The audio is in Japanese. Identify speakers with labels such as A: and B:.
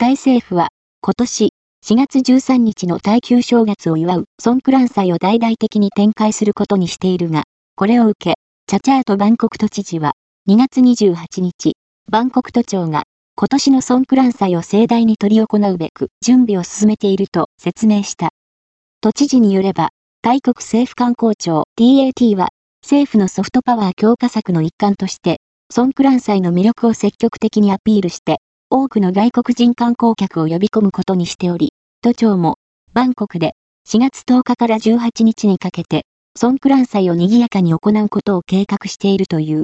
A: タイ政府は、今年4月13日の耐久正月を祝うソンクラン祭を大々的に展開することにしているが、これを受け、チャチャートバンコク都知事は、2月28日、バンコク都庁が、今年のソンクラン祭を盛大に取り行うべく準備を進めていると説明した。都知事によれば、大国政府観光庁 TAT は、政府のソフトパワー強化策の一環として、ソンクラン祭の魅力を積極的にアピールして、多くの外国人観光客を呼び込むことにしており、都庁も、バンコクで4月10日から18日にかけて、ソンクラン祭を賑やかに行うことを計画しているという。